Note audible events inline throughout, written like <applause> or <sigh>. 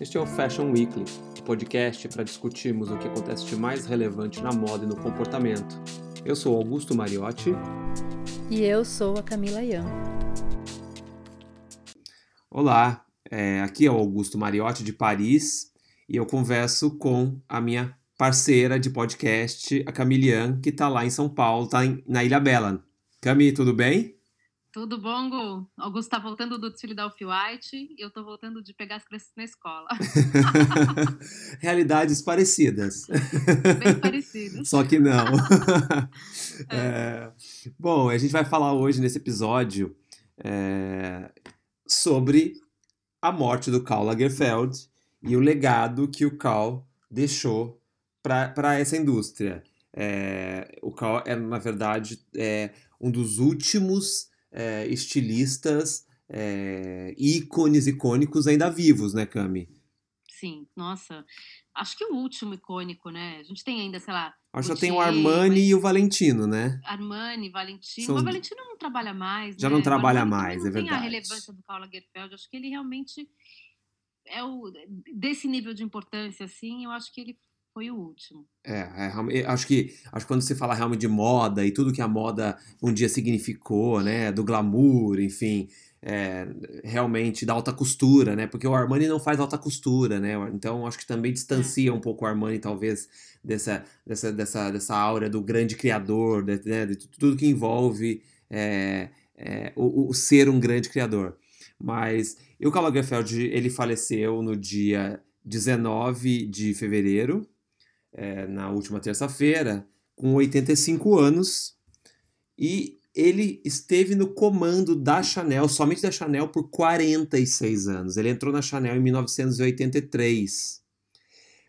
Este é o Fashion Weekly, o um podcast para discutirmos o que acontece de mais relevante na moda e no comportamento. Eu sou Augusto Mariotti. E eu sou a Camila Ian. Olá, é, aqui é o Augusto Mariotti de Paris e eu converso com a minha parceira de podcast, a Camilian, que está lá em São Paulo, está na Ilha Bela. Cami, tudo bem? Tudo bom, Gu? Augusto está voltando do desfile da Off-White e eu estou voltando de pegar as crianças na escola. <laughs> Realidades parecidas. Bem parecidas. Só que não. é. <laughs> É, bom, a gente vai falar hoje nesse episódio é, sobre a morte do Karl Lagerfeld e o legado que o Karl deixou para essa indústria. É, o Karl é, na verdade, é um dos últimos é, estilistas, é, ícones icônicos ainda vivos, né, Cami? Sim, nossa. Acho que o último icônico, né? A gente tem ainda, sei lá. Acho que já tem o Armani mas... e o Valentino, né? Armani, Valentino. São... O Valentino não trabalha mais. Já né? não trabalha mais, é verdade. Tem a relevância do Karl Lagerfeld. Acho que ele realmente é o desse nível de importância, assim. Eu acho que ele foi o último. É, é, acho que acho que quando se fala realmente de moda e tudo que a moda um dia significou, né, do glamour, enfim, é, realmente da alta costura, né, porque o Armani não faz alta costura, né, então acho que também distancia é. um pouco o Armani talvez dessa dessa dessa, dessa aura do grande criador, de, né, de tudo que envolve é, é, o, o, ser um grande criador. Mas e o Karl Lagerfeld ele faleceu no dia 19 de fevereiro é, na última terça-feira, com 85 anos, e ele esteve no comando da Chanel, somente da Chanel, por 46 anos. Ele entrou na Chanel em 1983.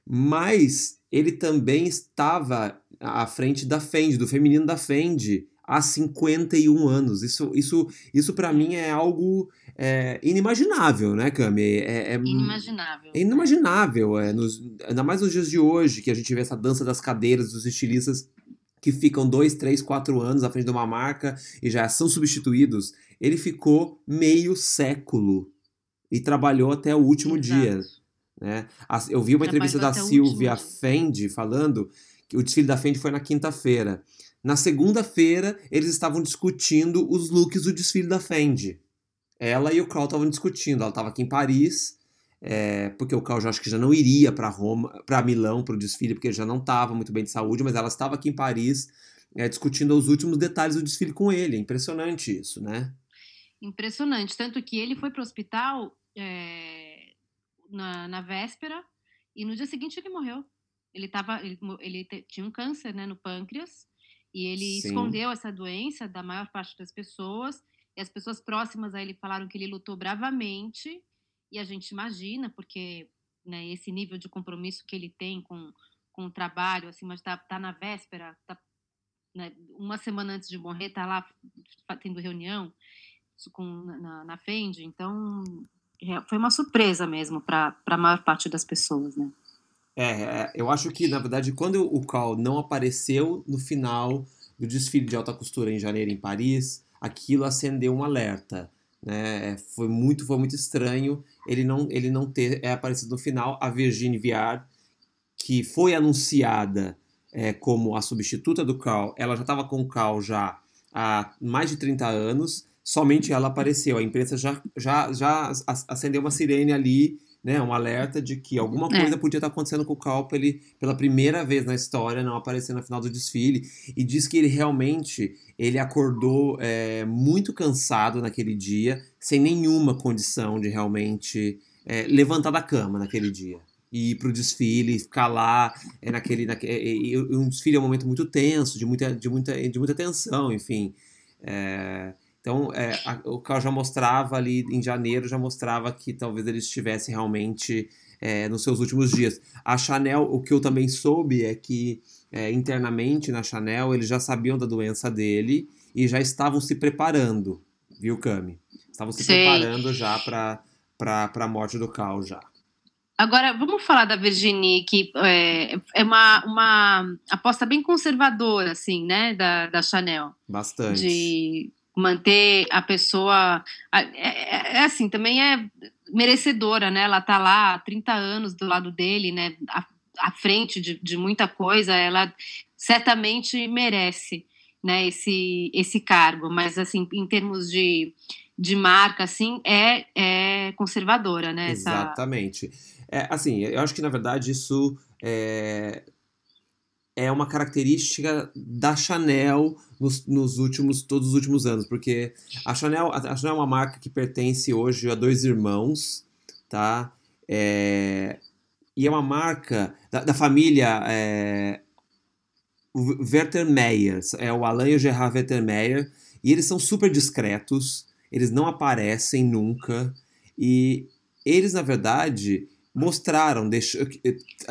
Mas ele também estava à frente da Fendi, do feminino da Fendi, há 51 anos. Isso, isso, isso para mim é algo é, inimaginável, né, Cami? É, é, inimaginável. É inimaginável. É, nos, ainda mais nos dias de hoje, que a gente vê essa dança das cadeiras dos estilistas que ficam dois, três, quatro anos à frente de uma marca e já são substituídos. Ele ficou meio século e trabalhou até o último Exato. dia. Né? Eu vi uma entrevista da Silvia Fendi falando que o desfile da Fendi foi na quinta-feira. Na segunda-feira, eles estavam discutindo os looks do desfile da Fendi. Ela e o Carl estavam discutindo. Ela estava aqui em Paris, é, porque o Carl já acho que já não iria para Roma, para Milão, para o desfile, porque ele já não estava muito bem de saúde, mas ela estava aqui em Paris é, discutindo os últimos detalhes do desfile com ele. É impressionante isso, né? Impressionante. Tanto que ele foi para o hospital é, na, na véspera e no dia seguinte ele morreu. Ele, tava, ele, ele tinha um câncer né, no pâncreas e ele Sim. escondeu essa doença da maior parte das pessoas. E as pessoas próximas a ele falaram que ele lutou bravamente. E a gente imagina, porque né, esse nível de compromisso que ele tem com, com o trabalho, assim, mas tá, tá na véspera, tá, né, uma semana antes de morrer, tá lá tendo reunião com, na, na Fendi. Então, é, foi uma surpresa mesmo para a maior parte das pessoas, né? É, é, eu acho que, na verdade, quando o Carl não apareceu no final do desfile de alta costura em janeiro em Paris, aquilo acendeu um alerta. Né? Foi muito, foi muito estranho ele não, ele não ter é, aparecido no final. A Virginie Viard, que foi anunciada é, como a substituta do Carl, ela já estava com o Carl já há mais de 30 anos, somente ela apareceu. A imprensa já, já, já acendeu uma sirene ali né, um alerta de que alguma é. coisa é. podia estar acontecendo com o Cal ele pela primeira vez na história não aparecer na final do desfile e diz que ele realmente ele acordou é, muito cansado naquele dia sem nenhuma condição de realmente é, levantar da cama naquele dia e ir para o desfile ficar lá é, naquele, naquele um desfile é um momento muito tenso de muita de muita de muita tensão enfim é, então, é, a, o Carl já mostrava ali em janeiro, já mostrava que talvez ele estivesse realmente é, nos seus últimos dias. A Chanel, o que eu também soube é que é, internamente na Chanel eles já sabiam da doença dele e já estavam se preparando, viu, Cami? Estavam se Sim. preparando já para a morte do Carl já. Agora, vamos falar da Virginie, que é, é uma, uma aposta bem conservadora, assim, né, da, da Chanel. Bastante. De manter a pessoa. É, é, é, assim, também é. merecedora, né? Ela tá lá há 30 anos do lado dele, né? À, à frente de, de muita coisa, ela certamente merece, né? Esse, esse cargo, mas assim, em termos de, de marca, assim, é, é conservadora, né? Exatamente. É, assim, eu acho que na verdade isso é, é uma característica da Chanel nos, nos, últimos todos os últimos anos, porque a Chanel, a Chanel é uma marca que pertence hoje a dois irmãos, tá? É, e é uma marca da, da família é, Werther é o Alain e o Gerard Werther e eles são super discretos, eles não aparecem nunca, e eles, na verdade, mostraram,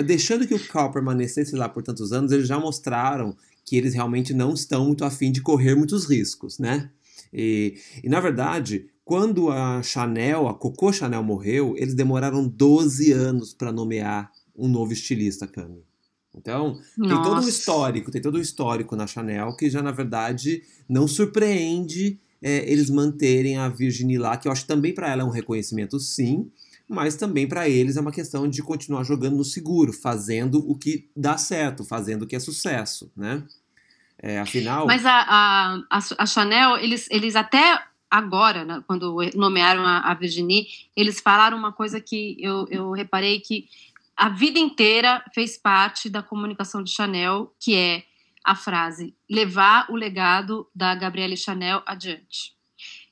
deixando que o Cal permanecesse lá por tantos anos, eles já mostraram que eles realmente não estão muito afim de correr muitos riscos, né? E, e, na verdade, quando a Chanel, a Coco Chanel morreu, eles demoraram 12 anos para nomear um novo estilista, Cami. Então, Nossa. tem todo um histórico, tem todo um histórico na Chanel que já, na verdade, não surpreende é, eles manterem a Virginie lá, que eu acho também para ela é um reconhecimento, sim, mas também para eles é uma questão de continuar jogando no seguro, fazendo o que dá certo, fazendo o que é sucesso, né? É, afinal. Mas a, a, a Chanel, eles, eles até agora, né, quando nomearam a, a Virginie, eles falaram uma coisa que eu, eu reparei que a vida inteira fez parte da comunicação de Chanel, que é a frase levar o legado da Gabrielle Chanel adiante.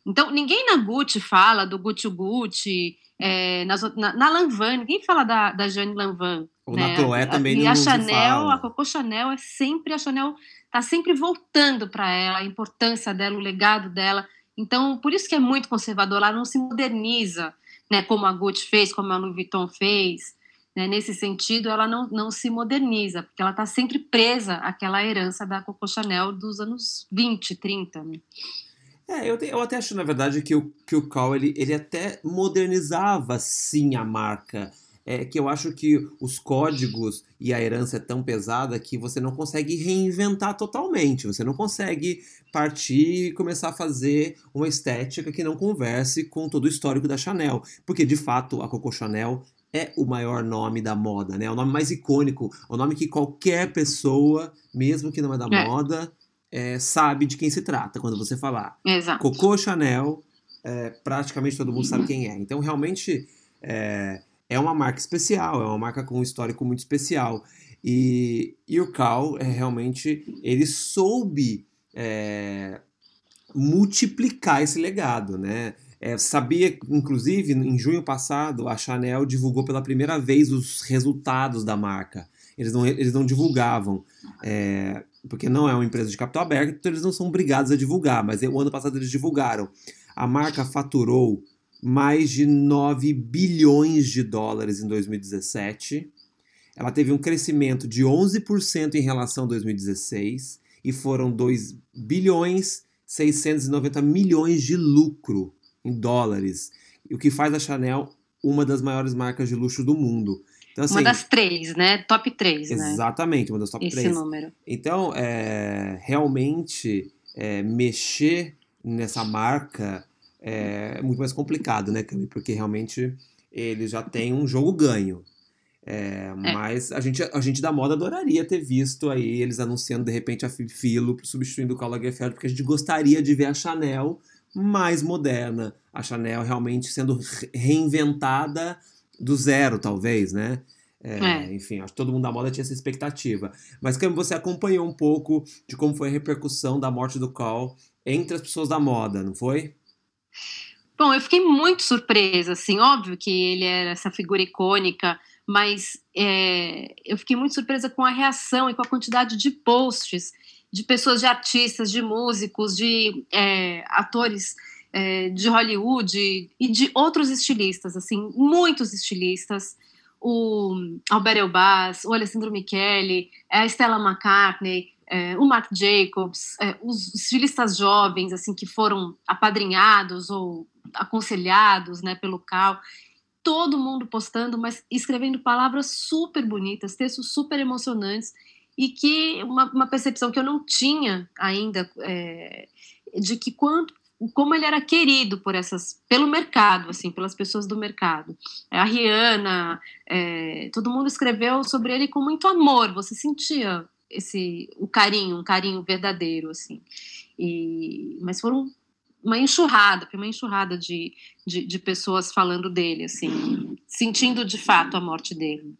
Então, ninguém na Gucci fala do Gucci Gucci, é, nas, na, na Lanvin, ninguém fala da, da Jane Lanvin. Ou né? na Chloé também e a Chanel, fala. a Coco Chanel é sempre a Chanel tá sempre voltando para ela, a importância dela, o legado dela. Então, por isso que é muito conservador, ela não se moderniza, né, como a Gucci fez, como a Louis Vuitton fez. Né, nesse sentido, ela não, não se moderniza, porque ela está sempre presa àquela herança da Coco Chanel dos anos 20, 30. Né? É, eu, te, eu até acho, na verdade, que o, que o Cal, ele, ele até modernizava, sim, a marca. É que eu acho que os códigos e a herança é tão pesada que você não consegue reinventar totalmente. Você não consegue partir e começar a fazer uma estética que não converse com todo o histórico da Chanel. Porque, de fato, a Coco Chanel é o maior nome da moda, né? É o nome mais icônico, é o nome que qualquer pessoa, mesmo que não é da é. moda, é, sabe de quem se trata quando você falar. Exato. Coco Chanel, é, praticamente todo mundo sabe quem é. Então, realmente, é, é uma marca especial, é uma marca com um histórico muito especial. E, e o Cal, é, realmente, ele soube é, multiplicar esse legado, né? É, sabia, inclusive, em junho passado, a Chanel divulgou pela primeira vez os resultados da marca. Eles não, eles não divulgavam. É, porque não é uma empresa de capital aberto, então eles não são obrigados a divulgar, mas o ano passado eles divulgaram. A marca faturou mais de 9 bilhões de dólares em 2017. Ela teve um crescimento de 11% em relação a 2016 e foram 2 bilhões 690 milhões de lucro em dólares, o que faz a Chanel uma das maiores marcas de luxo do mundo. Então, assim, uma das três, né? Top três, né? Exatamente, uma das top Esse três. Esse número. Então, é, realmente, é, mexer nessa marca é muito mais complicado, né, Cami? Porque realmente ele já tem um jogo ganho. É, é. Mas a gente, a gente da moda adoraria ter visto aí eles anunciando de repente a Filo substituindo o Karl Lagerfeld, porque a gente gostaria de ver a Chanel mais moderna, a Chanel realmente sendo reinventada do zero, talvez, né? É, é. Enfim, acho que todo mundo da moda tinha essa expectativa. Mas como você acompanhou um pouco de como foi a repercussão da morte do Call entre as pessoas da moda, não foi? Bom, eu fiquei muito surpresa, assim, óbvio que ele era essa figura icônica, mas é, eu fiquei muito surpresa com a reação e com a quantidade de posts de pessoas, de artistas, de músicos, de é, atores é, de Hollywood e de outros estilistas, assim, muitos estilistas, o Albert Elbaz, o Alessandro Michele, a Stella McCartney, é, o Marc Jacobs, é, os estilistas jovens, assim, que foram apadrinhados ou aconselhados, né, pelo Cal, todo mundo postando, mas escrevendo palavras super bonitas, textos super emocionantes, e que uma, uma percepção que eu não tinha ainda é, de que quanto como ele era querido por essas, pelo mercado, assim, pelas pessoas do mercado. A Rihanna, é, todo mundo escreveu sobre ele com muito amor. Você sentia esse o carinho, um carinho verdadeiro, assim. E, mas foram uma enxurrada, uma enxurrada de, de, de pessoas falando dele, assim, sentindo de fato a morte dele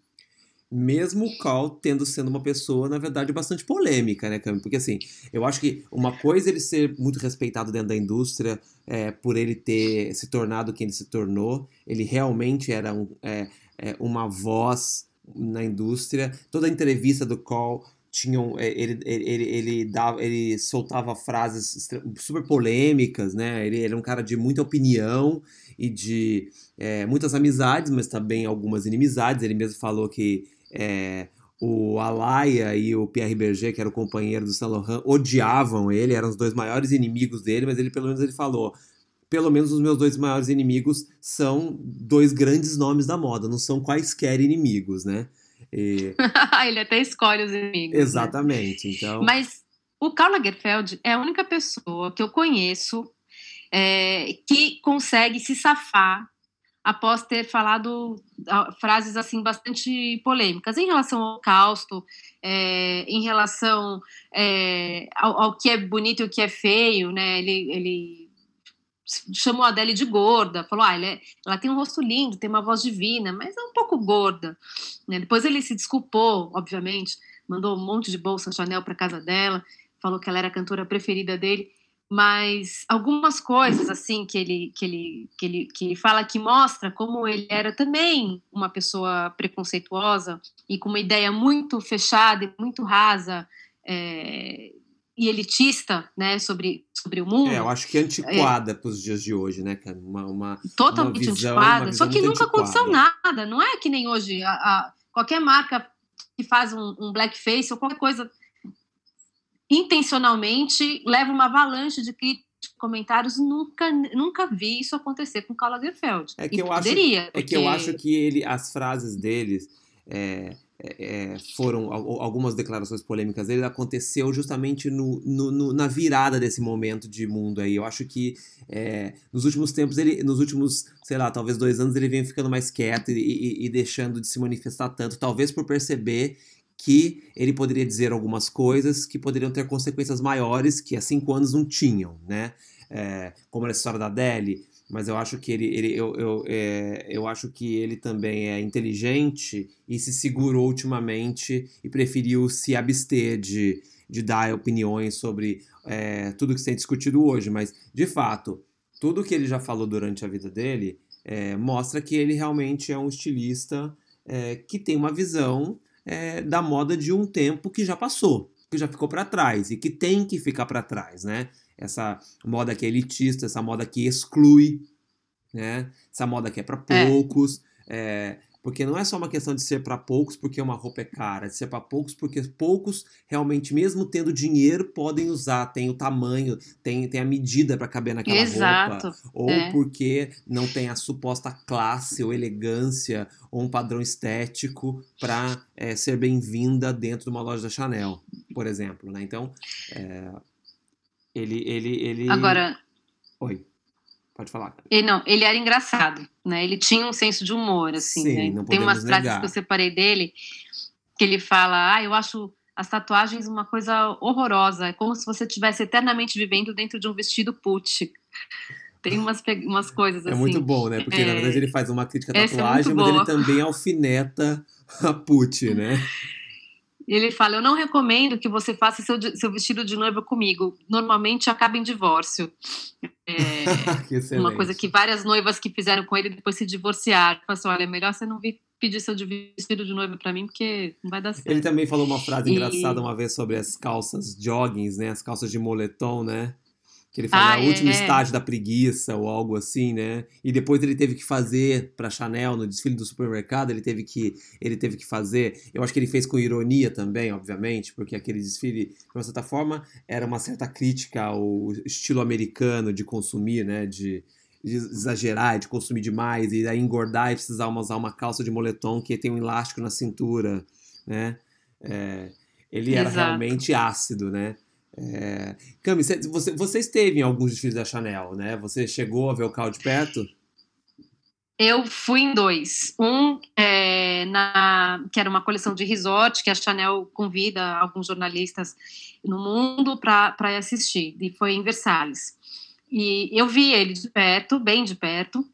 mesmo o Cal tendo sendo uma pessoa, na verdade, bastante polêmica, né, Cami? Porque assim, eu acho que uma coisa é ele ser muito respeitado dentro da indústria, é, por ele ter se tornado quem ele se tornou, ele realmente era um, é, é, uma voz na indústria. Toda a entrevista do Cal tinham é, ele, ele, ele, dava, ele soltava frases super polêmicas, né? Ele era um cara de muita opinião e de é, muitas amizades, mas também algumas inimizades. Ele mesmo falou que é, o Alaya e o Pierre Berger, que era o companheiro do Saint Laurent, odiavam ele, eram os dois maiores inimigos dele, mas ele pelo menos ele falou, pelo menos os meus dois maiores inimigos são dois grandes nomes da moda, não são quaisquer inimigos, né? E... <laughs> ele até escolhe os inimigos. Né? Exatamente, né? então... Mas o Karl Lagerfeld é a única pessoa que eu conheço é, que consegue se safar após ter falado ah, frases assim bastante polêmicas em relação ao Holocausto, é, em relação é, ao, ao, que é bonito e o que é feio, né? Ele, ele chamou a Adele de gorda, falou, ah, é, ela tem um rosto lindo, tem uma voz divina, mas é um pouco gorda. Né? Depois ele se desculpou, obviamente, mandou um monte de bolsa Chanel para casa dela, falou que ela era a cantora preferida dele mas algumas coisas assim que ele que ele que ele que ele fala que mostra como ele era também uma pessoa preconceituosa e com uma ideia muito fechada e muito rasa é, e elitista, né, sobre, sobre o mundo. É, eu acho que antiquada é, para os dias de hoje, né, cara? Uma, uma totalmente uma visão, antiquada. Só que nunca antiquada. aconteceu nada. Não é que nem hoje a, a qualquer marca que faz um, um blackface ou qualquer coisa intencionalmente leva uma avalanche de críticas comentários nunca nunca vi isso acontecer com Karl Lagerfeld. É que eu poderia, acho, porque... é que eu acho que ele as frases deles é, é, é foram algumas declarações polêmicas dele aconteceu justamente no, no, no, na virada desse momento de mundo aí. Eu acho que é, nos últimos tempos ele, nos últimos sei lá talvez dois anos ele vem ficando mais quieto e, e, e deixando de se manifestar tanto, talvez por perceber que ele poderia dizer algumas coisas que poderiam ter consequências maiores que há cinco anos não tinham, né? É, como a história da Adele, mas eu acho que ele, ele eu, eu, é, eu acho que ele também é inteligente e se segurou ultimamente e preferiu se abster de, de dar opiniões sobre é, tudo que tem discutido hoje. Mas, de fato, tudo que ele já falou durante a vida dele é, mostra que ele realmente é um estilista é, que tem uma visão é, da moda de um tempo que já passou, que já ficou para trás e que tem que ficar para trás, né? Essa moda que é elitista, essa moda que exclui, né? Essa moda que é para é. poucos. É. É, porque não é só uma questão de ser para poucos porque uma roupa é cara, de ser para poucos porque poucos realmente, mesmo tendo dinheiro, podem usar, tem o tamanho, tem, tem a medida para caber naquela Exato. roupa. Ou é. porque não tem a suposta classe ou elegância ou um padrão estético para é, ser bem-vinda dentro de uma loja da Chanel, por exemplo. Né? Então, é, ele, ele, ele. Agora. Oi. Pode falar. Ele, não, ele era engraçado, né? Ele tinha um senso de humor, assim. Sim, né? Tem umas frases negar. que eu separei dele que ele fala: Ah, eu acho as tatuagens uma coisa horrorosa. É como se você estivesse eternamente vivendo dentro de um vestido put. Tem umas, umas coisas assim. É muito bom, né? Porque é... na verdade ele faz uma crítica à é tatuagem, é mas ele também alfineta a put, né? <laughs> ele fala: Eu não recomendo que você faça seu, seu vestido de noiva comigo. Normalmente acaba em divórcio. É, <laughs> uma coisa que várias noivas que fizeram com ele depois se divorciaram. Falaram assim: Olha, é melhor você não vir pedir seu vestido de noiva para mim, porque não vai dar certo. Ele também falou uma frase e... engraçada uma vez sobre as calças joggings, né? As calças de moletom, né? Que ele fazia ah, o é, último é. estágio da preguiça ou algo assim, né? E depois ele teve que fazer para Chanel no desfile do supermercado, ele teve que ele teve que fazer. Eu acho que ele fez com ironia também, obviamente, porque aquele desfile, de uma certa forma, era uma certa crítica ao estilo americano de consumir, né? De, de exagerar, de consumir demais e aí engordar e precisar usar uma calça de moletom que tem um elástico na cintura, né? É, ele era Exato. realmente ácido, né? É... Cami, você, você esteve em alguns desfiles da Chanel, né? Você chegou a ver o Cal de perto? Eu fui em dois. Um é, na, que era uma coleção de resort, que a Chanel convida alguns jornalistas no mundo para assistir, e foi em Versalhes. E eu vi ele de perto, bem de perto.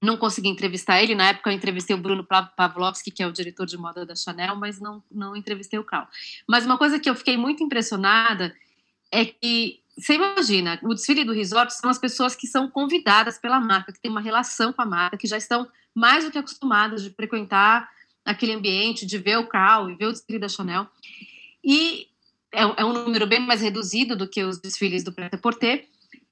Não consegui entrevistar ele. Na época eu entrevistei o Bruno Pavlovski, que é o diretor de moda da Chanel, mas não, não entrevistei o Cal. Mas uma coisa que eu fiquei muito impressionada é que você imagina, o desfile do resort são as pessoas que são convidadas pela marca, que têm uma relação com a marca, que já estão mais do que acostumadas de frequentar aquele ambiente, de ver o Cal e ver o desfile da Chanel. E é, é um número bem mais reduzido do que os desfiles do Prêt-à-Porter.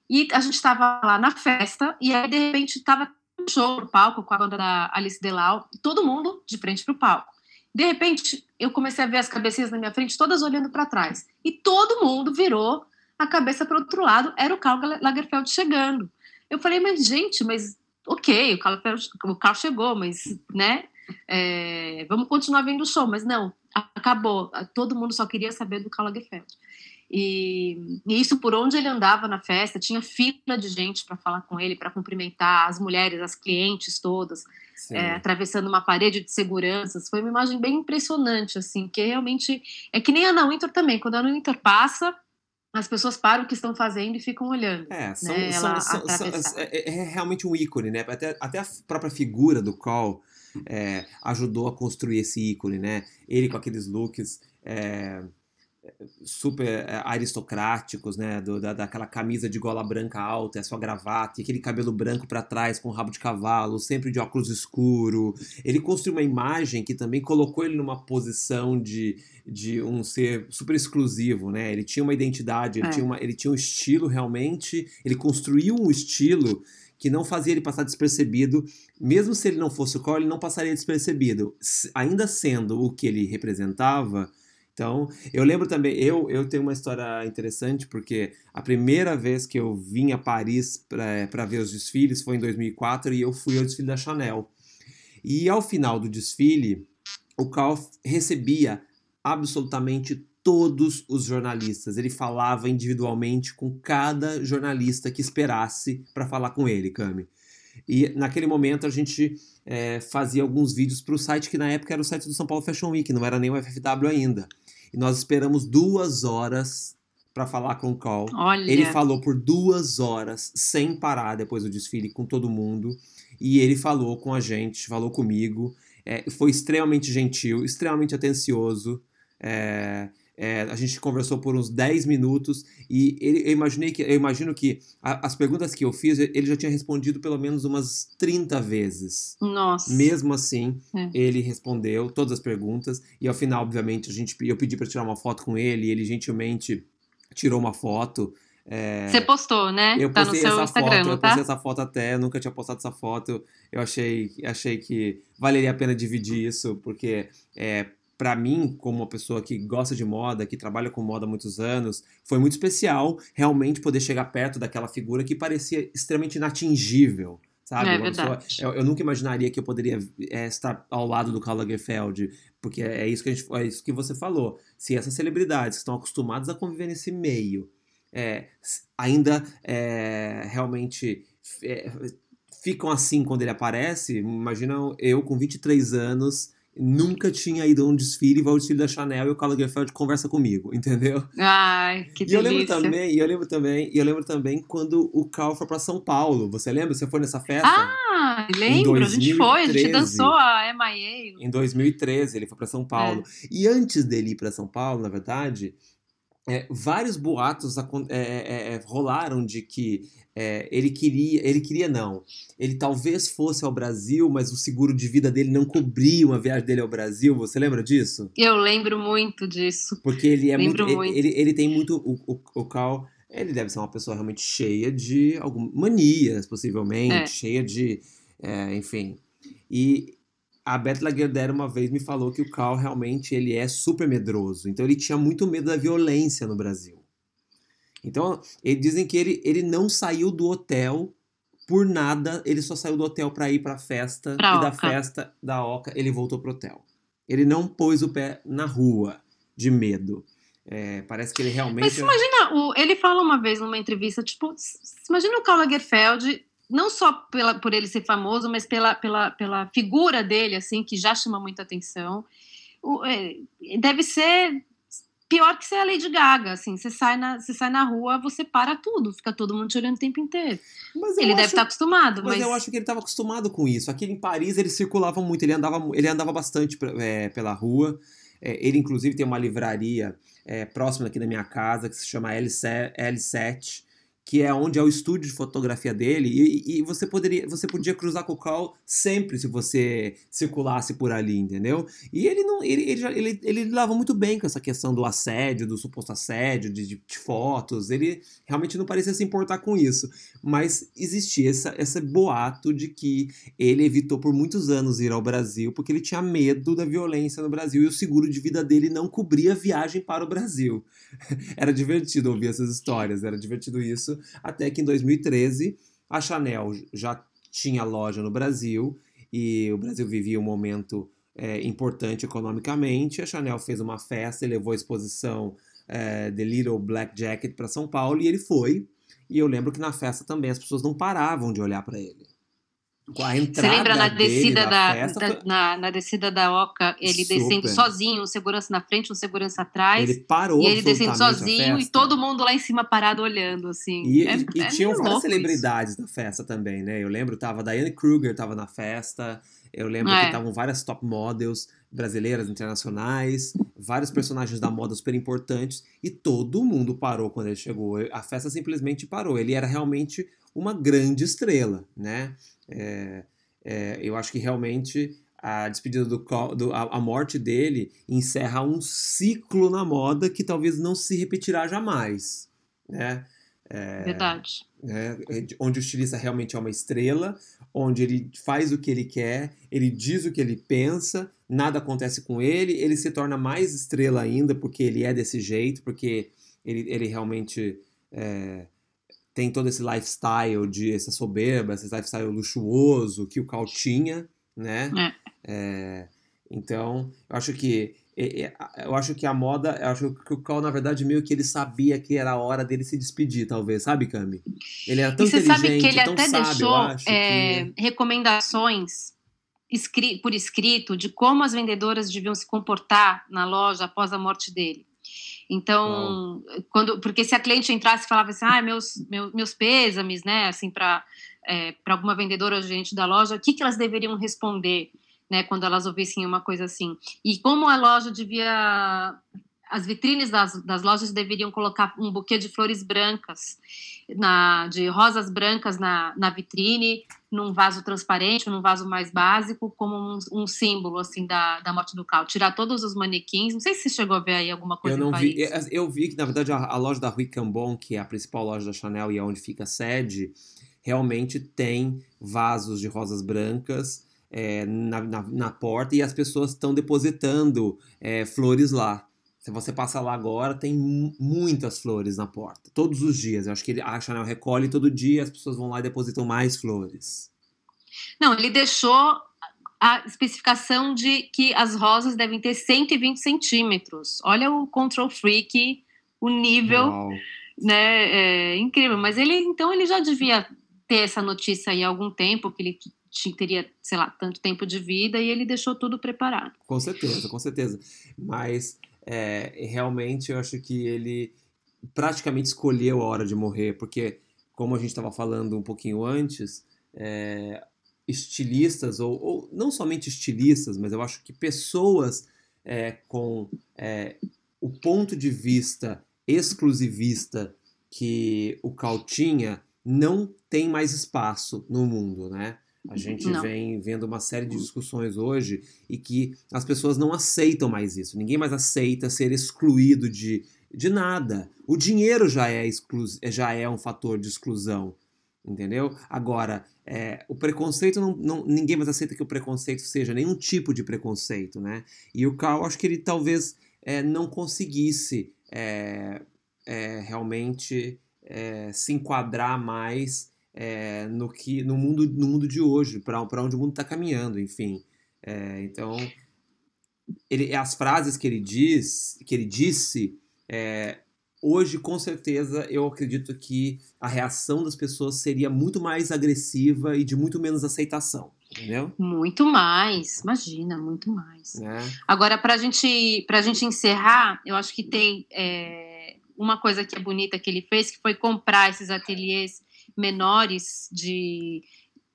E a gente estava lá na festa, e aí, de repente, estava um show no palco com a banda da Alice Delau, todo mundo de frente para o palco. De repente, eu comecei a ver as cabecinhas na minha frente, todas olhando para trás. E todo mundo virou a cabeça para o outro lado, era o Karl Lagerfeld chegando. Eu falei, mas gente, mas ok, o Karl, o Karl chegou, mas, né, é, vamos continuar vendo o show. Mas não, acabou. Todo mundo só queria saber do Karl Lagerfeld. E, e, isso por onde ele andava na festa, tinha fila de gente para falar com ele, para cumprimentar as mulheres, as clientes todas, é, atravessando uma parede de seguranças. Foi uma imagem bem impressionante, assim, que realmente é que nem a Ana Winter também. Quando a Ana Winter passa, as pessoas param o que estão fazendo e ficam olhando. É, são, né? são, são, são é, é, é, realmente um ícone, né? Até, até a própria figura do Cole é, ajudou a construir esse ícone, né? Ele com aqueles looks é, super é, aristocráticos, né? Do, da, daquela camisa de gola branca alta, a sua gravata, e aquele cabelo branco para trás com rabo de cavalo, sempre de óculos escuro. Ele construiu uma imagem que também colocou ele numa posição de de um ser super exclusivo, né? Ele tinha uma identidade, ele, é. tinha, uma, ele tinha um estilo realmente, ele construiu um estilo que não fazia ele passar despercebido, mesmo se ele não fosse o Core, ele não passaria despercebido, ainda sendo o que ele representava. Então, eu lembro também, eu, eu tenho uma história interessante, porque a primeira vez que eu vim a Paris para ver os desfiles foi em 2004 e eu fui ao desfile da Chanel. E ao final do desfile, o Carl recebia absolutamente todos os jornalistas. Ele falava individualmente com cada jornalista que esperasse para falar com ele, Cami. E naquele momento a gente é, fazia alguns vídeos para o site que na época era o site do São Paulo Fashion Week, não era nem o FFW ainda. E nós esperamos duas horas para falar com o Call. Olha. Ele falou por duas horas sem parar depois do desfile com todo mundo. E ele falou com a gente, falou comigo. É, foi extremamente gentil, extremamente atencioso. É, é, a gente conversou por uns 10 minutos e ele, eu, imaginei que, eu imagino que a, as perguntas que eu fiz, ele já tinha respondido pelo menos umas 30 vezes. Nossa. Mesmo assim, é. ele respondeu todas as perguntas e ao final, obviamente, a gente, eu pedi para tirar uma foto com ele e ele gentilmente tirou uma foto. É... Você postou, né? Eu tá postei essa Instagram, foto, eu tá? postei essa foto até, nunca tinha postado essa foto. Eu achei, achei que valeria a pena dividir isso, porque é, para mim, como uma pessoa que gosta de moda, que trabalha com moda há muitos anos, foi muito especial realmente poder chegar perto daquela figura que parecia extremamente inatingível. Sabe? É pessoa, eu, eu, nunca imaginaria que eu poderia é, estar ao lado do Karl Lagerfeld, porque é isso, que a gente, é isso que você falou. Se essas celebridades que estão acostumadas a conviver nesse meio é, ainda é, realmente é, ficam assim quando ele aparece, imagina eu com 23 anos nunca tinha ido a um desfile, vai ao desfile da Chanel e o Karl Lagerfeld conversa comigo, <laughs> entendeu? Ai, que delícia. E eu lembro também, e eu lembro também, e eu lembro também quando o Carl foi para São Paulo. Você lembra? Você foi nessa festa? Ah, lembro, a gente foi, a gente dançou a MIA. Em 2013 ele foi para São Paulo. É. E antes dele ir para São Paulo, na verdade, é, vários boatos é, é, é, rolaram de que é, ele queria, ele queria não, ele talvez fosse ao Brasil, mas o seguro de vida dele não cobria uma viagem dele ao Brasil. Você lembra disso? Eu lembro muito disso. Porque ele é muito, muito, Ele, ele tem muito o, o, o Cal, ele deve ser uma pessoa realmente cheia de algumas manias, possivelmente, cheia de, enfim. E a Beth Lagardère uma vez me falou que o Carl realmente ele é super medroso. Então ele tinha muito medo da violência no Brasil. Então, eles dizem que ele, ele não saiu do hotel por nada, ele só saiu do hotel para ir para a festa pra e Oca. da festa da Oca ele voltou pro hotel. Ele não pôs o pé na rua de medo. É, parece que ele realmente. Mas imagina, o, ele fala uma vez numa entrevista, tipo, imagina o Karl Lagerfeld, não só pela, por ele ser famoso, mas pela, pela, pela figura dele, assim, que já chama muita atenção. O, é, deve ser pior que ser a Lady Gaga, assim, você sai na, você sai na rua, você para tudo, fica todo mundo te olhando o tempo inteiro. ele deve estar acostumado, mas, mas... eu acho que ele estava acostumado com isso. Aqui em Paris ele circulava muito, ele andava, ele andava bastante é, pela rua. É, ele inclusive tem uma livraria é, próxima aqui da minha casa que se chama L7, L7 que é onde é o estúdio de fotografia dele, e, e, você poderia, você podia cruzar com o Carl sempre se você circulasse por ali, entendeu? E ele não, ele, ele, ele, ele lidava muito bem com essa questão do assédio, do suposto assédio, de, de, fotos, ele realmente não parecia se importar com isso, mas existia essa, esse boato de que ele evitou por muitos anos ir ao Brasil porque ele tinha medo da violência no Brasil e o seguro de vida dele não cobria a viagem para o Brasil. <laughs> Era divertido ouvir essas histórias, era divertido isso até que em 2013 a Chanel já tinha loja no Brasil e o Brasil vivia um momento é, importante economicamente. A Chanel fez uma festa e levou a exposição é, The Little Black Jacket para São Paulo e ele foi. E eu lembro que na festa também as pessoas não paravam de olhar para ele. Você lembra na descida da, festa, da na, na, descida da Oca, ele super. descendo sozinho, um segurança na frente, um segurança atrás. Ele parou E ele descendo sozinho e todo mundo lá em cima parado olhando, assim. E, é, e, é tinham várias celebridades isso. na festa também, né? Eu lembro, tava Diane Kruger tava na festa. Eu lembro é. que estavam várias top models brasileiras, internacionais, vários personagens da moda super importantes e todo mundo parou quando ele chegou. A festa simplesmente parou. Ele era realmente uma grande estrela, né? É, é, eu acho que realmente a despedida do, do a, a, morte dele encerra um ciclo na moda que talvez não se repetirá jamais, né? É, Verdade. Né? Onde o estilista realmente é uma estrela, onde ele faz o que ele quer, ele diz o que ele pensa, nada acontece com ele, ele se torna mais estrela ainda porque ele é desse jeito, porque ele, ele realmente é, tem todo esse lifestyle de essa soberba, esse lifestyle luxuoso que o Cal tinha, né? É. É, então, eu acho que eu acho que a moda, eu acho que o Cal, na verdade, meio que ele sabia que era a hora dele se despedir, talvez, sabe, Cami? Ele era tão e você inteligente, sabe que ele até sábio, deixou é, que... recomendações por escrito de como as vendedoras deviam se comportar na loja após a morte dele. Então, quando, porque se a cliente entrasse e falava assim, ah, meus, meus, meus pêsames, né, assim, para é, para alguma vendedora ou gerente da loja, o que, que elas deveriam responder, né, quando elas ouvissem uma coisa assim? E como a loja devia as vitrines das, das lojas deveriam colocar um buquê de flores brancas, na, de rosas brancas na, na vitrine, num vaso transparente, num vaso mais básico, como um, um, símbolo assim da, da morte do Cal. Tirar todos os manequins. Não sei se você chegou a ver aí alguma coisa. Eu não vi. Eu vi que na verdade a, a, loja da Rue Cambon, que é a principal loja da Chanel e é onde fica a sede, realmente tem vasos de rosas brancas. É, na, na, na, porta e as pessoas estão depositando é, flores lá. Se você passa lá agora, tem muitas flores na porta. Todos os dias. Eu acho que ele, a Chanel recolhe todo dia, as pessoas vão lá e depositam mais flores. Não, ele deixou a especificação de que as rosas devem ter 120 centímetros. Olha o control freak, o nível, Uau. né? É incrível. Mas ele, então, ele já devia ter essa notícia aí há algum tempo, que ele teria, sei lá, tanto tempo de vida e ele deixou tudo preparado. Com certeza, com certeza. Mas é, realmente eu acho que ele praticamente escolheu a hora de morrer, porque, como a gente estava falando um pouquinho antes, é, estilistas, ou, ou, não somente estilistas, mas eu acho que pessoas é, com é, o ponto de vista exclusivista que o Cal tinha não tem mais espaço no mundo, né? A gente não. vem vendo uma série de discussões hoje e que as pessoas não aceitam mais isso. Ninguém mais aceita ser excluído de, de nada. O dinheiro já é, exclu já é um fator de exclusão. Entendeu? Agora, é, o preconceito, não, não, ninguém mais aceita que o preconceito seja nenhum tipo de preconceito, né? E o Carl, acho que ele talvez é, não conseguisse é, é realmente é, se enquadrar mais é, no que no mundo no mundo de hoje para onde o mundo está caminhando enfim é, então ele, as frases que ele diz que ele disse é, hoje, com certeza, eu acredito que a reação das pessoas seria muito mais agressiva e de muito menos aceitação. Entendeu? Muito mais, imagina, muito mais. É. Agora, para gente, a gente encerrar, eu acho que tem é, uma coisa que é bonita que ele fez, que foi comprar esses ateliês menores de,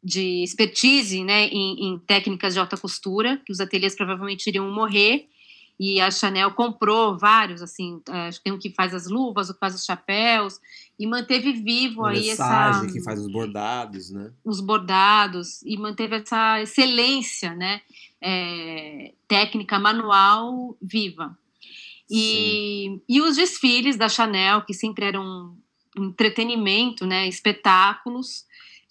de expertise né, em, em técnicas de alta costura, que os ateliês provavelmente iriam morrer, e a Chanel comprou vários, assim, é, tem um que faz as luvas, o que faz os chapéus, e manteve vivo Uma aí essa... que faz os bordados, né? Os bordados, e manteve essa excelência, né, é, técnica manual viva. E, e os desfiles da Chanel, que sempre eram entretenimento, né, espetáculos,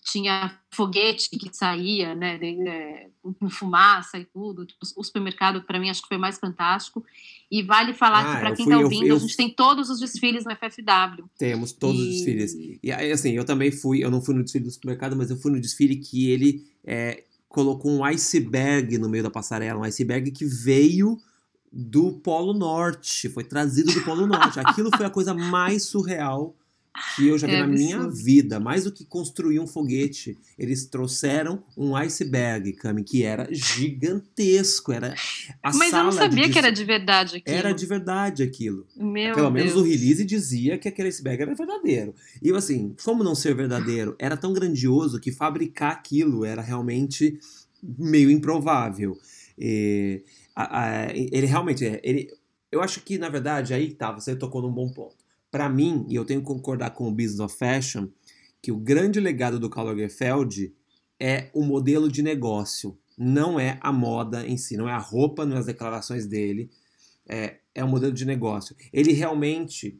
tinha foguete que saía, né, de, é, com fumaça e tudo. O supermercado, para mim, acho que foi mais fantástico. E vale falar ah, que, para quem está ouvindo, eu, eu, a gente tem todos os desfiles no FFW. Temos todos e... os desfiles. E assim, eu também fui, eu não fui no desfile do supermercado, mas eu fui no desfile que ele é, colocou um iceberg no meio da passarela, um iceberg que veio do Polo Norte, foi trazido do Polo Norte. <laughs> Aquilo foi a coisa mais surreal que eu já vi é na minha vida. Mais do que construir um foguete, eles trouxeram um iceberg, Cami, que era gigantesco. Era a Mas eu não sabia que era de verdade aquilo. Era de verdade aquilo. Meu Pelo menos Deus. o release dizia que aquele iceberg era verdadeiro. E assim, como não ser verdadeiro? Era tão grandioso que fabricar aquilo era realmente meio improvável. E, a, a, ele realmente, ele, eu acho que na verdade aí tá, você tocou num bom ponto para mim, e eu tenho que concordar com o Business of Fashion, que o grande legado do Karl Lagerfeld é o modelo de negócio, não é a moda em si, não é a roupa, não é as declarações dele, é, é o modelo de negócio. Ele realmente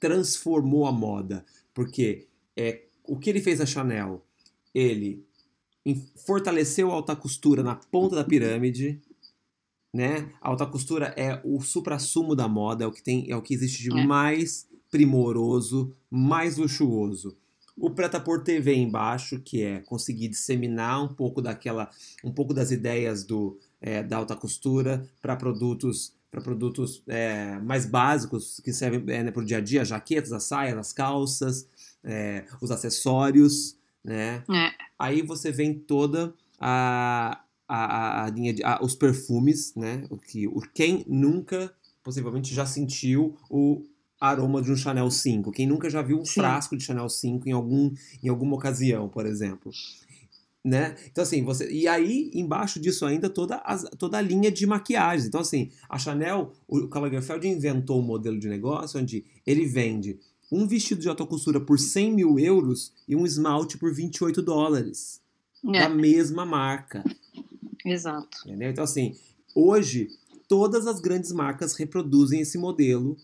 transformou a moda, porque é, o que ele fez a Chanel? Ele fortaleceu a alta costura na ponta da pirâmide, né? A alta costura é o supra-sumo da moda, é o que tem, é o que existe de é. mais primoroso, mais luxuoso. O preta-porter vem embaixo, que é conseguir disseminar um pouco daquela, um pouco das ideias do, é, da alta costura para produtos para produtos é, mais básicos que servem é, né, para o dia a dia, jaquetas, as saias, as calças, é, os acessórios, né? É. Aí você vem toda a, a, a linha de a, os perfumes, né? O que o quem nunca possivelmente já sentiu o aroma de um Chanel 5. Quem nunca já viu um Sim. frasco de Chanel 5 em, algum, em alguma ocasião, por exemplo. Né? Então, assim, você. E aí, embaixo disso ainda, toda a, toda a linha de maquiagens. Então, assim, a Chanel, o Karl Lagerfeld inventou um modelo de negócio onde ele vende um vestido de alta costura por 100 mil euros e um esmalte por 28 dólares. É. Da mesma marca. Exato. Entendeu? Então, assim, hoje, todas as grandes marcas reproduzem esse modelo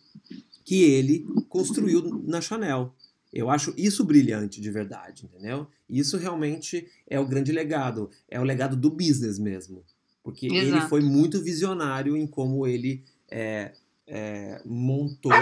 que ele construiu na Chanel. Eu acho isso brilhante de verdade, entendeu? Isso realmente é o grande legado, é o legado do business mesmo. Porque Exato. ele foi muito visionário em como ele é, é, montou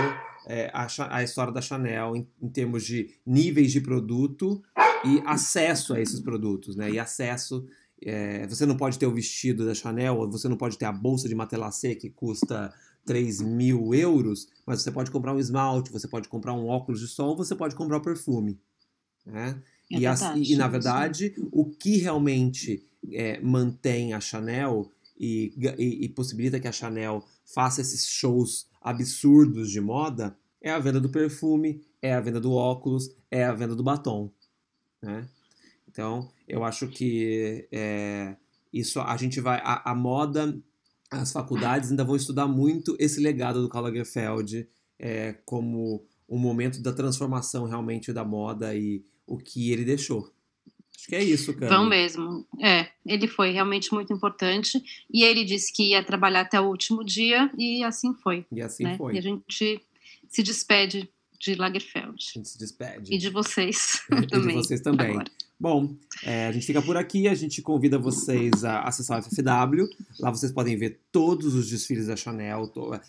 é, a, a, história da Chanel em, em, termos de níveis de produto e acesso a esses produtos, né? E acesso. É, você não pode ter o vestido da Chanel, ou você não pode ter a bolsa de Matelassé que custa 3 mil euros, mas você pode comprar um esmalte, você pode comprar um óculos de sol, você pode comprar um perfume. Né? É e, verdade, e, na verdade, sim. o que realmente é, mantém a Chanel e, e, e, possibilita que a Chanel faça esses shows absurdos de moda é a venda do perfume, é a venda do óculos, é a venda do batom. Né? Então, eu acho que é, isso a gente vai. A, a moda as faculdades ainda vão estudar muito esse legado do Karl Lagerfeld é, como um momento da transformação realmente da moda e o que ele deixou. Acho que é isso, cara. Vão mesmo. É, ele foi realmente muito importante e ele disse que ia trabalhar até o último dia e assim foi. E assim né? foi. E a gente se despede de Lagerfeld. A gente se despede. E de vocês e <laughs> também. E de vocês também. Agora. Bom, é, a gente fica por aqui, a gente convida vocês a acessar o FFW. Lá vocês podem ver todos os desfiles da Chanel. To...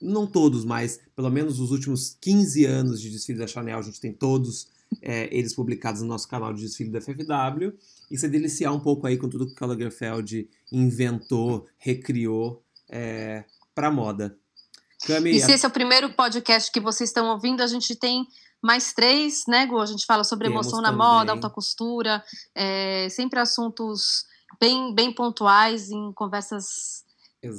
Não todos, mas pelo menos os últimos 15 anos de desfile da Chanel, a gente tem todos é, eles publicados no nosso canal de desfile da FFW. E se deliciar um pouco aí com tudo que o Lagerfeld inventou, recriou é, para moda. Cami, E se esse é o primeiro podcast que vocês estão ouvindo, a gente tem mais três, né, Gu? A gente fala sobre Temos emoção na também. moda, alta costura, é, sempre assuntos bem, bem pontuais, em conversas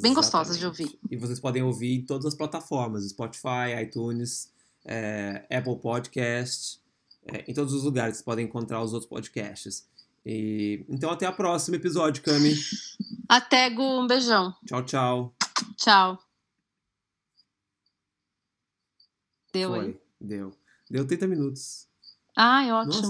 bem gostosas de Exatamente. ouvir. E vocês podem ouvir em todas as plataformas: Spotify, iTunes, é, Apple Podcast, é, em todos os lugares vocês podem encontrar os outros podcasts. E, então até o próximo episódio, Cami. <laughs> Até, Gu, um beijão. Tchau, tchau. Tchau. Deu aí. Foi. Deu. Deu 30 minutos. Ai, ótimo. Nossa,